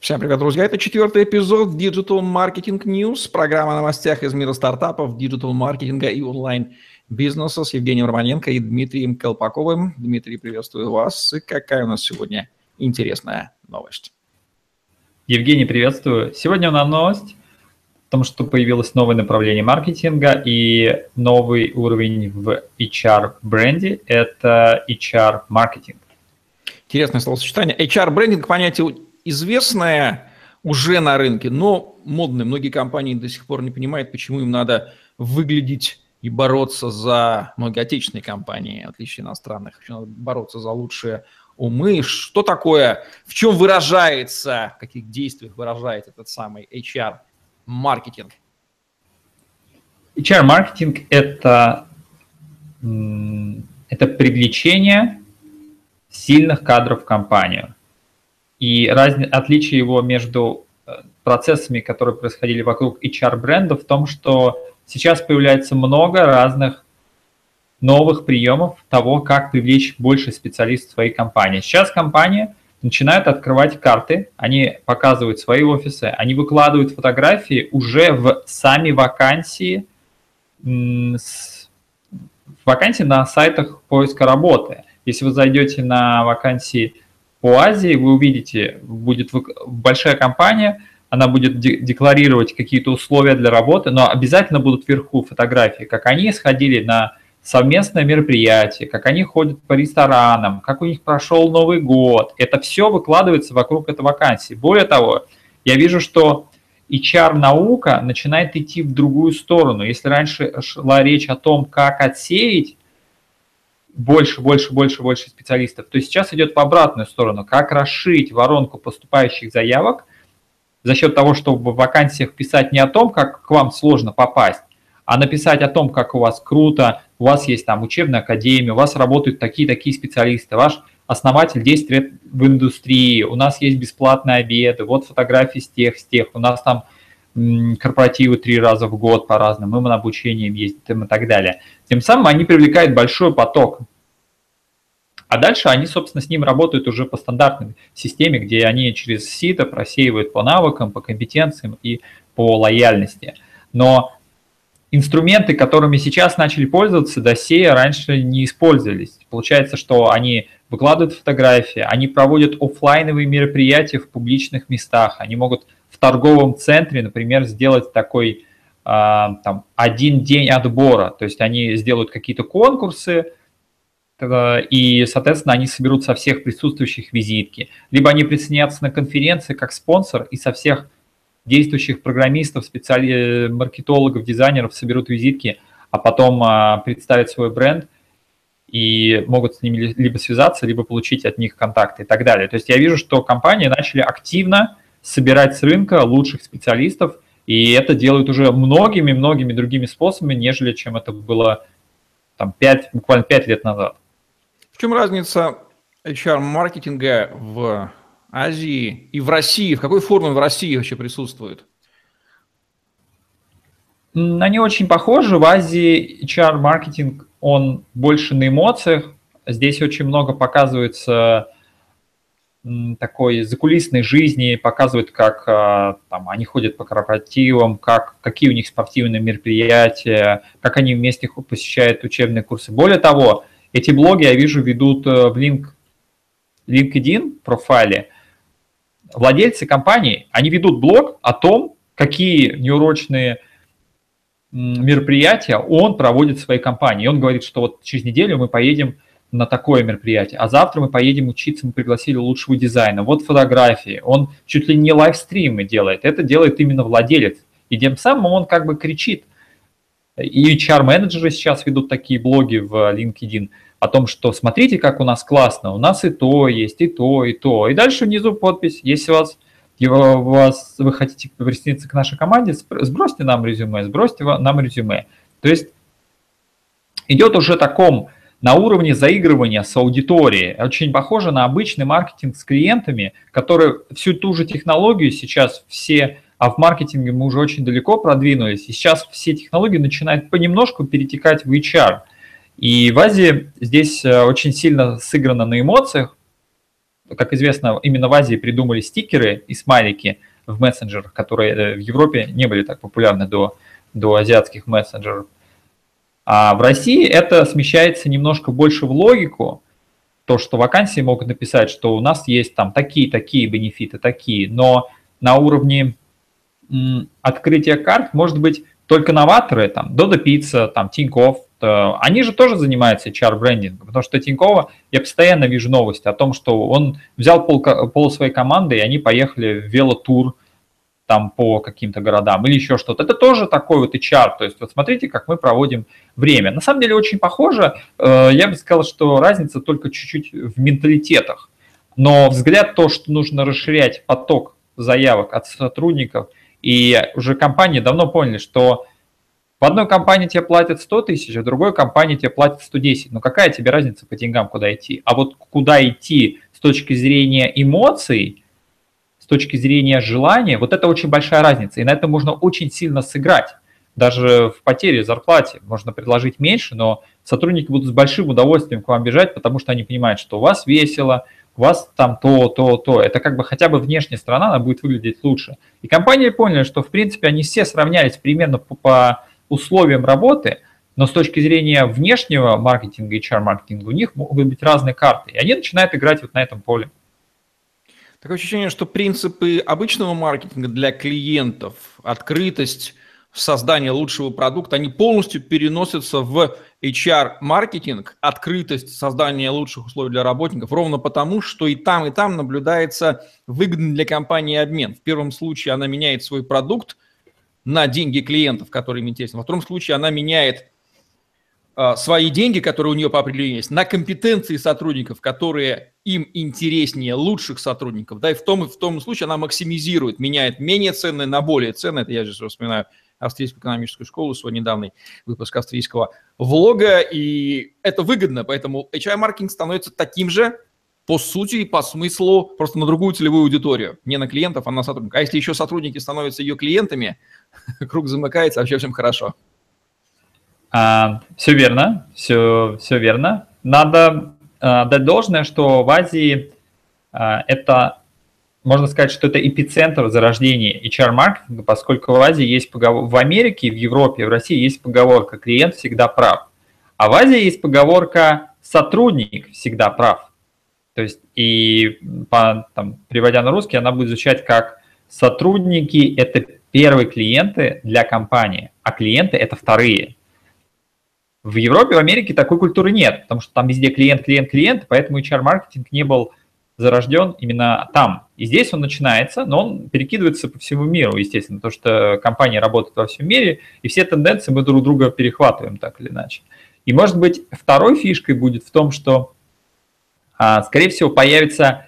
Всем привет, друзья! Это четвертый эпизод Digital Marketing News, программа о новостях из мира стартапов, диджитал-маркетинга и онлайн-бизнеса с Евгением Романенко и Дмитрием Колпаковым. Дмитрий, приветствую вас. И какая у нас сегодня интересная новость? Евгений, приветствую. Сегодня у нас новость о том, что появилось новое направление маркетинга и новый уровень в HR-бренде – это HR-маркетинг. Интересное словосочетание. HR-брендинг – понятие известное уже на рынке, но модное. Многие компании до сих пор не понимают, почему им надо выглядеть и бороться за многие отечественные компании, отличие иностранных, надо бороться за лучшие умы. Что такое, в чем выражается, в каких действиях выражает этот самый HR-маркетинг? HR-маркетинг – это, это привлечение сильных кадров в компанию – и разни... отличие его между э, процессами, которые происходили вокруг HR-бренда, в том, что сейчас появляется много разных новых приемов того, как привлечь больше специалистов в своей компании. Сейчас компании начинают открывать карты, они показывают свои офисы, они выкладывают фотографии уже в сами вакансии, вакансии на сайтах поиска работы. Если вы зайдете на вакансии по Азии, вы увидите, будет большая компания, она будет декларировать какие-то условия для работы, но обязательно будут вверху фотографии, как они сходили на совместное мероприятие, как они ходят по ресторанам, как у них прошел Новый год. Это все выкладывается вокруг этой вакансии. Более того, я вижу, что HR-наука начинает идти в другую сторону. Если раньше шла речь о том, как отсеять больше, больше, больше, больше специалистов, то сейчас идет в обратную сторону. Как расширить воронку поступающих заявок за счет того, чтобы в вакансиях писать не о том, как к вам сложно попасть, а написать о том, как у вас круто, у вас есть там учебная академия, у вас работают такие-такие специалисты, ваш основатель 10 лет в индустрии, у нас есть бесплатные обеды, вот фотографии с тех, с тех, у нас там корпоративы три раза в год по разным, мы на обучение ездим и так далее. Тем самым они привлекают большой поток. А дальше они, собственно, с ним работают уже по стандартной системе, где они через сито просеивают по навыкам, по компетенциям и по лояльности. Но инструменты, которыми сейчас начали пользоваться, до сей раньше не использовались. Получается, что они выкладывают фотографии, они проводят офлайновые мероприятия в публичных местах, они могут торговом центре, например, сделать такой а, там, один день отбора. То есть они сделают какие-то конкурсы, э, и, соответственно, они соберут со всех присутствующих визитки. Либо они присоединятся на конференции как спонсор и со всех действующих программистов, специали... маркетологов, дизайнеров соберут визитки, а потом а, представят свой бренд и могут с ними либо связаться, либо получить от них контакты и так далее. То есть я вижу, что компании начали активно собирать с рынка лучших специалистов, и это делают уже многими-многими другими способами, нежели чем это было там 5, буквально 5 лет назад. В чем разница HR-маркетинга в Азии и в России? В какой форме в России вообще присутствует? Они очень похожи. В Азии HR-маркетинг, он больше на эмоциях. Здесь очень много показывается такой закулисной жизни, показывают, как а, там, они ходят по корпоративам, как, какие у них спортивные мероприятия, как они вместе посещают учебные курсы. Более того, эти блоги, я вижу, ведут э, в link, LinkedIn профайле. Владельцы компаний, они ведут блог о том, какие неурочные мероприятия он проводит в своей компании. И он говорит, что вот через неделю мы поедем на такое мероприятие, а завтра мы поедем учиться, мы пригласили лучшего дизайна, вот фотографии, он чуть ли не лайвстримы делает, это делает именно владелец, и тем самым он как бы кричит. И HR-менеджеры сейчас ведут такие блоги в LinkedIn о том, что смотрите, как у нас классно, у нас и то есть, и то, и то. И дальше внизу подпись, если у вас, у вас вы хотите присоединиться к нашей команде, сбросьте нам резюме, сбросьте нам резюме. То есть идет уже таком на уровне заигрывания с аудиторией. Очень похоже на обычный маркетинг с клиентами, которые всю ту же технологию сейчас все, а в маркетинге мы уже очень далеко продвинулись, и сейчас все технологии начинают понемножку перетекать в HR. И в Азии здесь э, очень сильно сыграно на эмоциях, как известно, именно в Азии придумали стикеры и смайлики в мессенджерах, которые э, в Европе не были так популярны до, до азиатских мессенджеров. А в России это смещается немножко больше в логику, то, что вакансии могут написать, что у нас есть там такие-такие бенефиты, такие, но на уровне открытия карт, может быть, только новаторы, там, Dodo Pizza, там, Тинькофф, э, они же тоже занимаются HR-брендингом, потому что Тинькова, я постоянно вижу новости о том, что он взял пол, пол своей команды, и они поехали в велотур, там по каким-то городам или еще что-то. Это тоже такой вот HR, то есть вот смотрите, как мы проводим время. На самом деле очень похоже, э, я бы сказал, что разница только чуть-чуть в менталитетах. Но взгляд то, что нужно расширять поток заявок от сотрудников, и уже компании давно поняли, что в одной компании тебе платят 100 тысяч, а в другой компании тебе платят 110. Но какая тебе разница по деньгам, куда идти? А вот куда идти с точки зрения эмоций – точки зрения желания, вот это очень большая разница, и на этом можно очень сильно сыграть. Даже в потере зарплате можно предложить меньше, но сотрудники будут с большим удовольствием к вам бежать, потому что они понимают, что у вас весело, у вас там то, то, то. Это как бы хотя бы внешняя сторона, она будет выглядеть лучше. И компании поняли, что в принципе они все сравнялись примерно по, по условиям работы, но с точки зрения внешнего маркетинга, HR-маркетинга, у них могут быть разные карты. И они начинают играть вот на этом поле. Такое ощущение, что принципы обычного маркетинга для клиентов, открытость, создание лучшего продукта, они полностью переносятся в HR-маркетинг, открытость, создание лучших условий для работников, ровно потому, что и там, и там наблюдается выгодный для компании обмен. В первом случае она меняет свой продукт на деньги клиентов, которые им интересны. Во втором случае она меняет свои деньги, которые у нее по определению есть, на компетенции сотрудников, которые им интереснее лучших сотрудников, да, и в том, в том случае она максимизирует, меняет менее ценное на более ценное. Это я же вспоминаю австрийскую экономическую школу, свой недавний выпуск австрийского влога, и это выгодно, поэтому HR-маркетинг становится таким же по сути и по смыслу просто на другую целевую аудиторию, не на клиентов, а на сотрудников. А если еще сотрудники становятся ее клиентами, круг замыкается, вообще всем хорошо. А, все верно, все, все верно. Надо а, дать должное, что в Азии а, это, можно сказать, что это эпицентр зарождения HR-маркетинга, поскольку в Азии есть поговор... в Америке, в Европе, в России есть поговорка «клиент всегда прав». А в Азии есть поговорка «сотрудник всегда прав». То есть, и по, там, переводя на русский, она будет звучать как «сотрудники – это первые клиенты для компании, а клиенты – это вторые». В Европе, в Америке такой культуры нет, потому что там везде клиент, клиент, клиент, поэтому HR-маркетинг не был зарожден именно там. И здесь он начинается, но он перекидывается по всему миру, естественно, потому что компании работают во всем мире, и все тенденции мы друг друга перехватываем так или иначе. И, может быть, второй фишкой будет в том, что, а, скорее всего, появится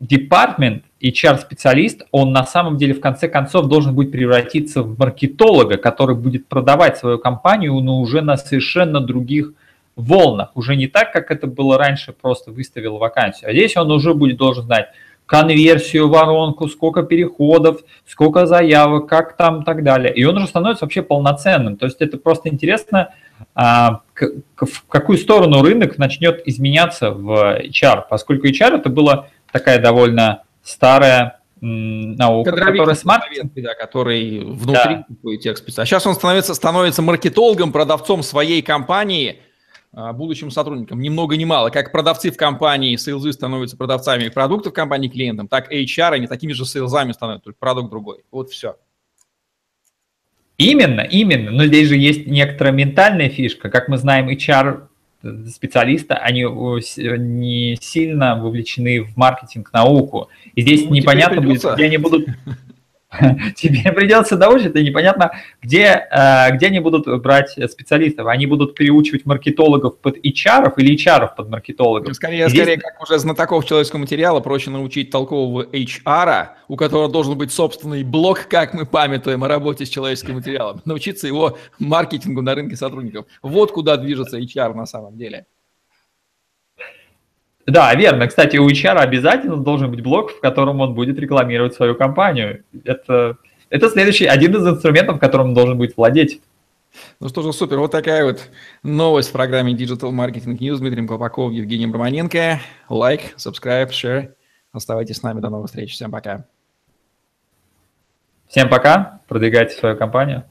HR-департмент, HR-специалист, он на самом деле в конце концов должен будет превратиться в маркетолога, который будет продавать свою компанию, но уже на совершенно других волнах. Уже не так, как это было раньше, просто выставил вакансию. А здесь он уже будет должен знать конверсию, воронку, сколько переходов, сколько заявок, как там и так далее. И он уже становится вообще полноценным. То есть это просто интересно, а, в какую сторону рынок начнет изменяться в HR, поскольку HR это была такая довольно старая наука, Кадровик, которая смарт... да, который внутри да. текст писать. А сейчас он становится, становится маркетологом, продавцом своей компании, а, будущим сотрудникам. Ни много ни мало. Как продавцы в компании, сейлзы становятся продавцами продуктов компании клиентам, так HR, они такими же сейлзами становятся, только продукт другой. Вот все. Именно, именно. Но здесь же есть некоторая ментальная фишка. Как мы знаем, HR специалиста, они не сильно вовлечены в маркетинг, науку. И здесь ну, непонятно будет, где они будут Тебе придется доучиться, непонятно, где, э, где они будут брать специалистов. Они будут переучивать маркетологов под HR или HR под маркетологов. Скорее, Здесь... скорее, как уже знатоков человеческого материала, проще научить толкового HR, у которого должен быть собственный блог, как мы памятуем о работе с человеческим материалом. Научиться его маркетингу на рынке сотрудников. Вот куда движется HR на самом деле. Да, верно. Кстати, у HR обязательно должен быть блог, в котором он будет рекламировать свою компанию. Это, это следующий, один из инструментов, которым он должен будет владеть. Ну что же, супер. Вот такая вот новость в программе Digital Marketing News. Дмитрием Колпаковым, Евгением Романенко. Лайк, subscribe, share. Оставайтесь с нами. До новых встреч. Всем пока. Всем пока. Продвигайте свою компанию.